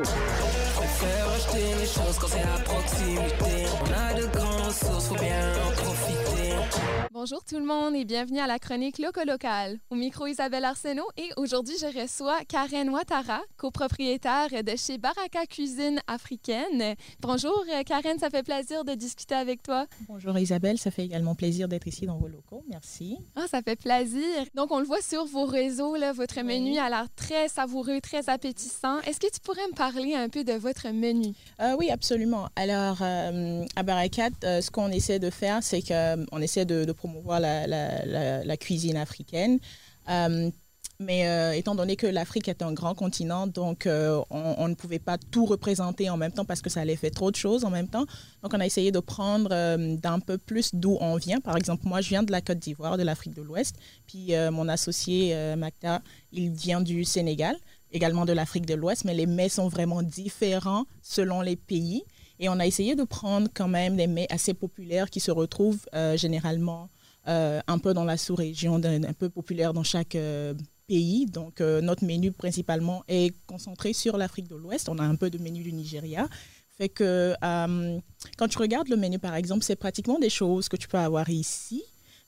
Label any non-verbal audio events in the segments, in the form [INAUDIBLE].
Préfère acheter les choses quand c'est à proximité. Bonjour tout le monde et bienvenue à la chronique Loco Local. Au micro Isabelle Arsenault et aujourd'hui je reçois Karen Ouattara, copropriétaire de chez Baraka Cuisine Africaine. Bonjour euh, Karen, ça fait plaisir de discuter avec toi. Bonjour Isabelle, ça fait également plaisir d'être ici dans vos locaux. Merci. Ah, ça fait plaisir. Donc on le voit sur vos réseaux, là, votre menu a l'air très savoureux, très appétissant. Est-ce que tu pourrais me parler un peu de votre menu? Euh, oui, absolument. Alors, euh, à Barakat, euh, ce qu'on essaie de faire, c'est qu'on essaie de, de promouvoir la, la- la- cuisine africaine. Euh, mais euh, étant donné que l'Afrique est un grand continent, donc euh, on, ne pouvait pas tout représenter en même temps parce que ça allait faire trop de choses en même temps. Donc on a essayé de prendre d'un peu plus d'où on vient. Par exemple, moi je viens de la Côte d'Ivoire, de l'Afrique de l'Ouest. Puis mon associé Makta, il vient du Sénégal, également de l'Afrique de l'Ouest, mais les mets sont vraiment différents selon les pays. Et on a essayé de prendre quand même des mets assez populaires qui se retrouvent généralement euh, un peu dans la sous-région, un peu populaire dans chaque euh, pays. Donc, euh, notre menu principalement est concentré sur l'Afrique de l'Ouest. On a un peu de menu du Nigeria. Fait que quand tu regardes le menu, par exemple, c'est pratiquement des choses que tu peux avoir ici.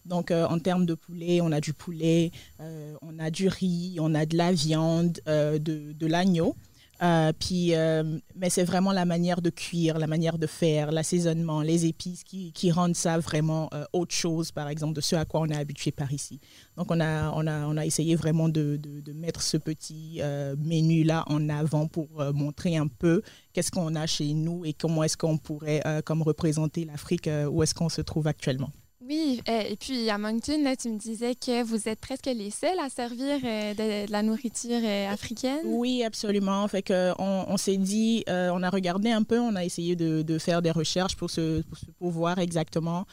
Donc, en termes de poulet, on a du poulet, on a du riz, on a de la viande, de, de l'agneau. Euh, puis, euh, mais c'est vraiment la manière de cuire, la manière de faire, l'assaisonnement, les épices qui, qui rendent ça vraiment euh, autre chose, par exemple, de ce à quoi on est habitué par ici. Donc, on a, on a, on a essayé vraiment de, de, de mettre ce petit euh, menu-là en avant pour euh, montrer un peu qu'est-ce qu'on a chez nous et comment est-ce qu'on pourrait euh, comme représenter l'Afrique où est-ce qu'on se trouve actuellement. Oui, euh, et puis à Moncton, là, tu me disais que vous êtes presque les seuls à servir euh, de, la nourriture euh, africaine. Oui, absolument. Fait que on, s'est dit, on a regardé un peu, on a essayé de, faire des recherches pour se, pour, voir exactement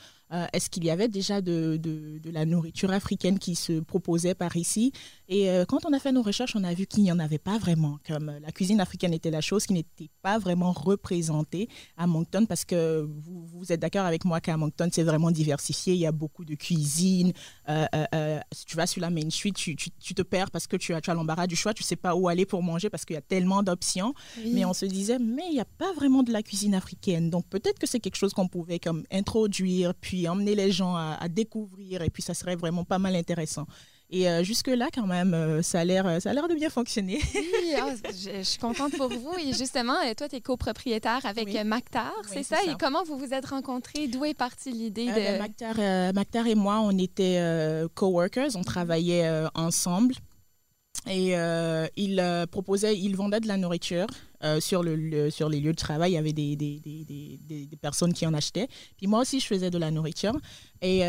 est-ce qu'il y avait déjà de, de la nourriture africaine qui se proposait par ici. Et euh, quand on a fait nos recherches, on a vu qu'il n'y en avait pas vraiment. Comme euh, la cuisine africaine était la chose qui n'était pas vraiment représentée à Moncton parce que vous, vous êtes d'accord avec moi qu'à Moncton, c'est vraiment diversifié. Il y a beaucoup de cuisine. Euh, euh, euh, si tu vas sur la Main Street, tu, tu, tu te perds parce que tu as, tu as l'embarras du choix. Tu sais pas où aller pour manger parce qu'il y a tellement d'options. Oui. Mais on se disait, mais il n'y a pas vraiment de la cuisine africaine. Donc peut-être que c'est quelque chose qu'on pouvait comme introduire, puis emmener les gens à, à découvrir, et puis ça serait vraiment pas mal intéressant. Et euh, jusque-là, quand même, euh, ça a l'air euh, ça a l'air de bien fonctionner. Oui, ah, je, je suis contente pour vous. Et justement, toi, tu es copropriétaire avec Oui. Mactar, Oui, c'est ça? ça? Et comment vous vous êtes rencontrés? D'où est partie l'idée Euh, de... ben, Maktar, euh, Maktar et moi, on était coworkers, on travaillait ensemble. Et il proposait, il vendait de la nourriture sur, le, le- sur les lieux de travail. Il y avait des, des, des, des, personnes qui en achetaient. Puis moi aussi, je faisais de la nourriture. Et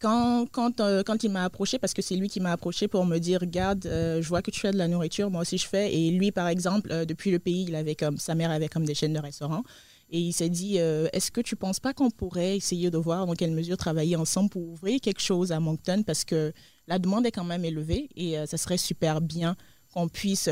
quand, quand, euh, quand il m'a approché, parce que c'est lui qui m'a approché pour me dire, regarde, euh, je vois que tu fais de la nourriture, moi aussi je fais. Et lui, par exemple, euh, depuis le pays, il avait comme, sa mère avait comme des chaînes de restaurants. Et il s'est dit, est-ce que tu penses pas qu'on pourrait essayer de voir dans quelle mesure travailler ensemble pour ouvrir quelque chose à Moncton? Parce que la demande est quand même élevée et ça serait super bien qu'on puisse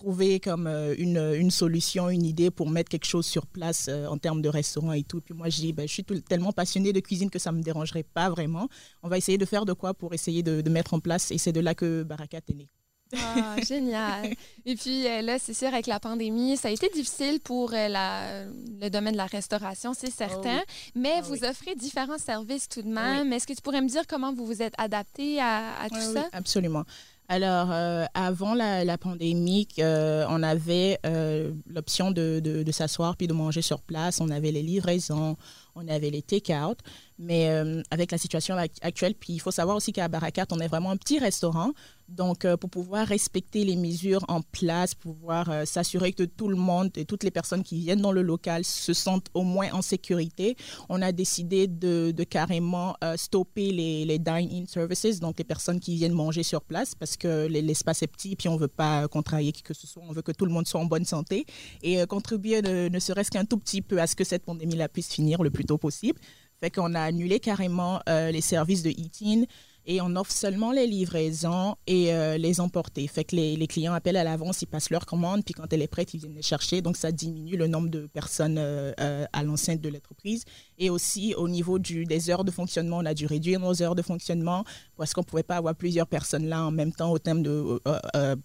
trouver comme euh, une, une solution, une idée pour mettre quelque chose sur place euh, en termes de restaurant et tout. Puis moi, je dis, ben, je suis tout- tellement passionnée de cuisine que ça me dérangerait pas vraiment. On va essayer de faire de quoi pour essayer de, de mettre en place et c'est de là que Barakat est né. Ah, [LAUGHS] génial. Et puis euh, là, c'est sûr, avec la pandémie, ça a été difficile pour la, le domaine de la restauration, c'est certain. Mais Ah vous oui. offrez différents services tout de même. Est-ce que tu pourrais me dire comment vous vous êtes adapté à, à tout Oui, ça? oui, absolument. Alors, euh, avant la, pandémie, euh, on avait euh, l'option de s'asseoir puis de manger sur place. On avait les livraisons, on avait les take-out. Mais euh, avec la situation ac- actuelle, puis il faut savoir aussi qu'à Barakat, on est vraiment un petit restaurant. Donc, euh, pour pouvoir respecter les mesures en place, pouvoir euh, s'assurer que tout le monde et toutes les personnes qui viennent dans le local se sentent au moins en sécurité, on a décidé de, carrément stopper les, les dine-in services, donc les personnes qui viennent manger sur place, parce que les- l'espace est petit, puis on veut pas contrarier qui que ce soit, on veut que tout le monde soit en bonne santé et contribuer ne, ne serait-ce qu'un tout petit peu à ce que cette pandémie-là puisse finir le plus tôt possible. Fait qu'on a annulé carrément euh, les services de eating et on offre seulement les livraisons et euh, les emporter. Fait que les, les clients appellent à l'avance, ils passent leur commande, puis quand elle est prête, ils viennent les chercher. Donc, ça diminue le nombre de personnes euh, à l'enceinte de l'entreprise. Et aussi, au niveau du, des heures de fonctionnement, on a dû réduire nos heures de fonctionnement parce qu'on ne pouvait pas avoir plusieurs personnes là en même temps au thème de,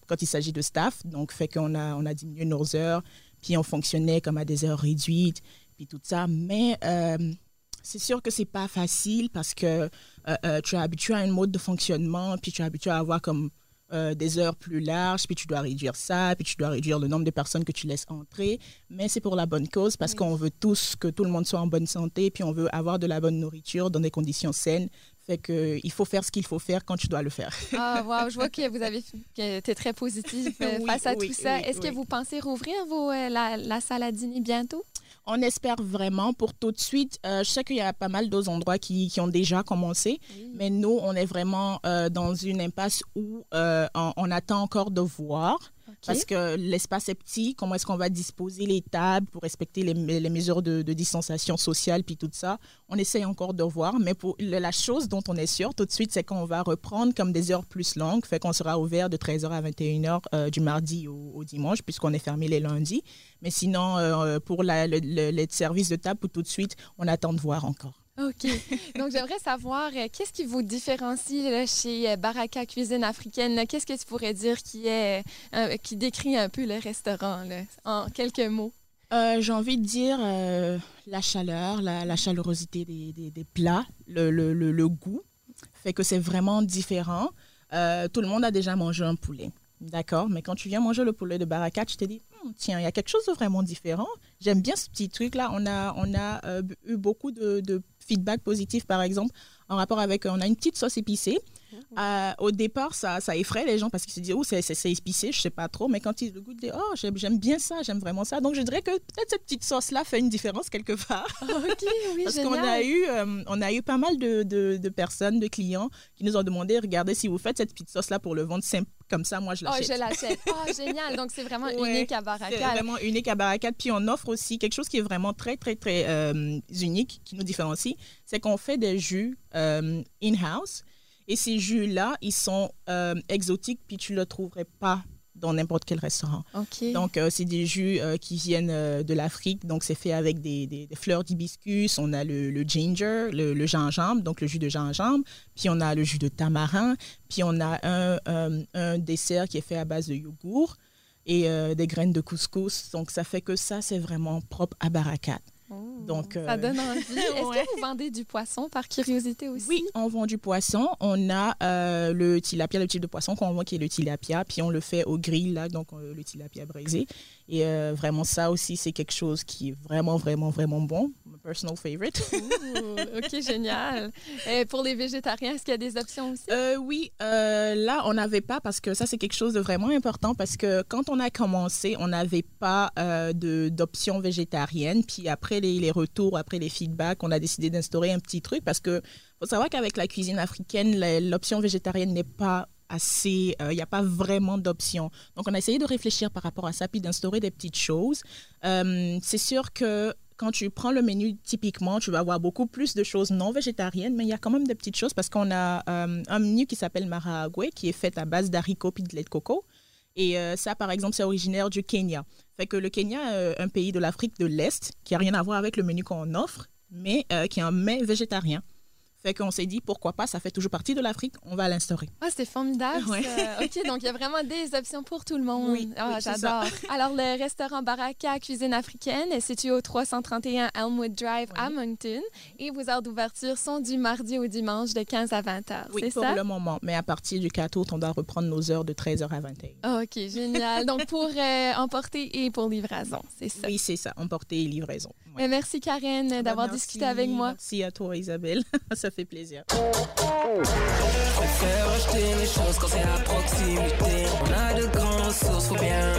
quand il s'agit de staff. Donc, fait qu'on a, on a diminué nos heures, puis on fonctionnait comme à des heures réduites, puis tout ça. Mais c'est sûr que c'est pas facile parce que euh, euh, tu es habitué à un mode de fonctionnement, puis tu es habitué à avoir comme euh, des heures plus larges, puis tu dois réduire ça, puis tu dois réduire le nombre de personnes que tu laisses entrer. Mais c'est pour la bonne cause parce qu'on veut tous que tout le monde soit en bonne santé, puis on veut avoir de la bonne nourriture dans des conditions saines. Fait que il faut faire ce qu'il faut faire quand tu dois le faire. Ah, wow, je vois que vous avez été très positif [LAUGHS] face à tout ça. Est-ce que vous pensez rouvrir vos, la, la salle à dîner bientôt? On espère vraiment pour tout de suite. Euh, je sais qu'il y a pas mal d'autres endroits qui, qui, ont déjà commencé, mais nous, on est vraiment euh, dans une impasse où euh, on, attend encore de voir. Parce que l'espace est petit, comment est-ce qu'on va disposer les tables pour respecter les, les mesures de, distanciation sociale, puis tout ça? On essaye encore de voir, mais pour la chose dont on est sûr tout de suite, c'est qu'on va reprendre comme des heures plus longues, fait qu'on sera ouvert de 13h à 21h du mardi au, dimanche, puisqu'on est fermé les lundis. Mais sinon, euh, pour la, le, le, service de table, tout de suite, on attend de voir encore. OK. Donc, j'aimerais savoir, euh, qu'est-ce qui vous différencie chez euh, Baraka Cuisine Africaine? Qu'est-ce que tu pourrais dire qui, est, qui décrit un peu le restaurant en quelques mots? J'ai envie de dire la chaleur, la, chalorosité des, des, plats, le, le, le, goût fait que c'est vraiment différent. tout le monde a déjà mangé un poulet. D'accord, mais quand tu viens manger le poulet de Barakat, je te dis, hmm, tiens, il y a quelque chose de vraiment différent. J'aime bien ce petit truc-là. On a, on a euh, eu beaucoup de, de feedback positif, par exemple, en rapport avec, on a une petite sauce épicée. Euh, au départ, ça, ça effraie les gens parce qu'ils se disent, oh, c'est épicé, je sais pas trop. Mais quand ils le goûtent, ils disent, oh, j'aime bien ça, j'aime vraiment ça. Donc, je dirais que peut-être cette petite sauce-là fait une différence quelque part. [LAUGHS] Ok, oui, [LAUGHS] Parce qu'on a, eu, euh, on a eu pas mal de, de, de, personnes, de clients qui nous ont demandé, regardez, si vous faites cette petite sauce-là pour le vendre simple comme ça, moi, je l'achète. Oh, je l'achète. [LAUGHS] Oh, génial. Donc, c'est vraiment unique à Barakat. C'est vraiment unique à Barakat. Puis, on offre aussi quelque chose qui est vraiment très, très, très euh, unique, qui nous différencie. C'est qu'on fait des jus in-house. Et ces jus-là, ils sont euh, exotiques, puis tu ne le trouverais pas dans n'importe quel restaurant. Donc, euh, c'est des jus euh, qui viennent de l'Afrique. Donc, c'est fait avec des, des, fleurs d'hibiscus. On a le, le ginger, le, le, gingembre, donc le jus de gingembre. Puis, on a le jus de tamarin. Puis, on a un, un dessert qui est fait à base de yogourt et des graines de couscous. Donc, ça fait que ça, c'est vraiment propre à Barakat. Donc, ça euh, donne envie. [LAUGHS] Est-ce que vous vendez du poisson par curiosité aussi? Oui, on vend du poisson. On a euh, le tilapia, le type de poisson qu'on vend qui est le tilapia, puis on le fait au grill, là, donc euh, le tilapia braisé. Et vraiment, ça aussi, c'est quelque chose qui est vraiment, vraiment, vraiment bon. Personal favorite. OK, [LAUGHS] génial. Et pour les végétariens, est-ce qu'il y a des options aussi? oui, là, on n'avait pas parce que ça, c'est quelque chose de vraiment important parce que quand on a commencé, on n'avait pas d'options végétariennes. Puis après les, les retours, après les feedbacks, on a décidé d'instaurer un petit truc parce que faut savoir qu'avec la cuisine africaine, l'option végétarienne n'est pas assez, il euh, n'y a pas vraiment d'option. Donc, on a essayé de réfléchir par rapport à ça, puis d'instaurer des petites choses. Euh, c'est sûr que quand tu prends le menu typiquement, tu vas avoir beaucoup plus de choses non végétariennes, mais il y a quand même des petites choses parce qu'on a euh, un menu qui s'appelle Marahagwe, qui est fait à base d'haricots et de lait de coco. Et ça, par exemple, c'est originaire du Kenya. Fait le Kenya est un pays de l'Afrique de l'Est qui n'a rien à voir avec le menu qu'on offre, mais qui est un mets végétarien. Fait qu'on s'est dit, pourquoi pas, ça fait toujours partie de l'Afrique, on va l'instaurer. Ah, c'est formidable. [LAUGHS] OK, donc il y a vraiment des options pour tout le monde. Oui, ah, j'adore. Alors, le restaurant Baraka Cuisine africaine est situé au 331 Elmwood Drive à Moncton et vos heures d'ouverture sont du mardi au dimanche de 15 à 20 heures. Oui, pour le moment. Mais à partir du 4 août, on doit reprendre nos heures de 13 h à 21 OK, génial. donc, pour euh, emporter et pour livraison, c'est ça? Oui, c'est ça, emporter et livraison. Merci, Karen, ah ben, d'avoir discuté avec moi. Merci à toi, Isabelle. [LAUGHS] ça fait plaisir. Je préfère acheter les choses quand c'est à proximité. On a de grandes sources, faut bien